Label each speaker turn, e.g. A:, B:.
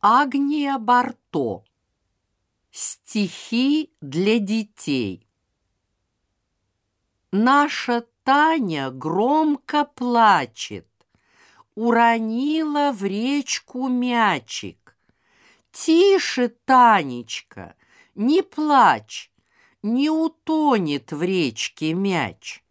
A: Агния Барто. Стихи для детей. Наша Таня громко плачет, Уронила в речку мячик. Тише, Танечка, не плачь, Не утонет в речке мяч.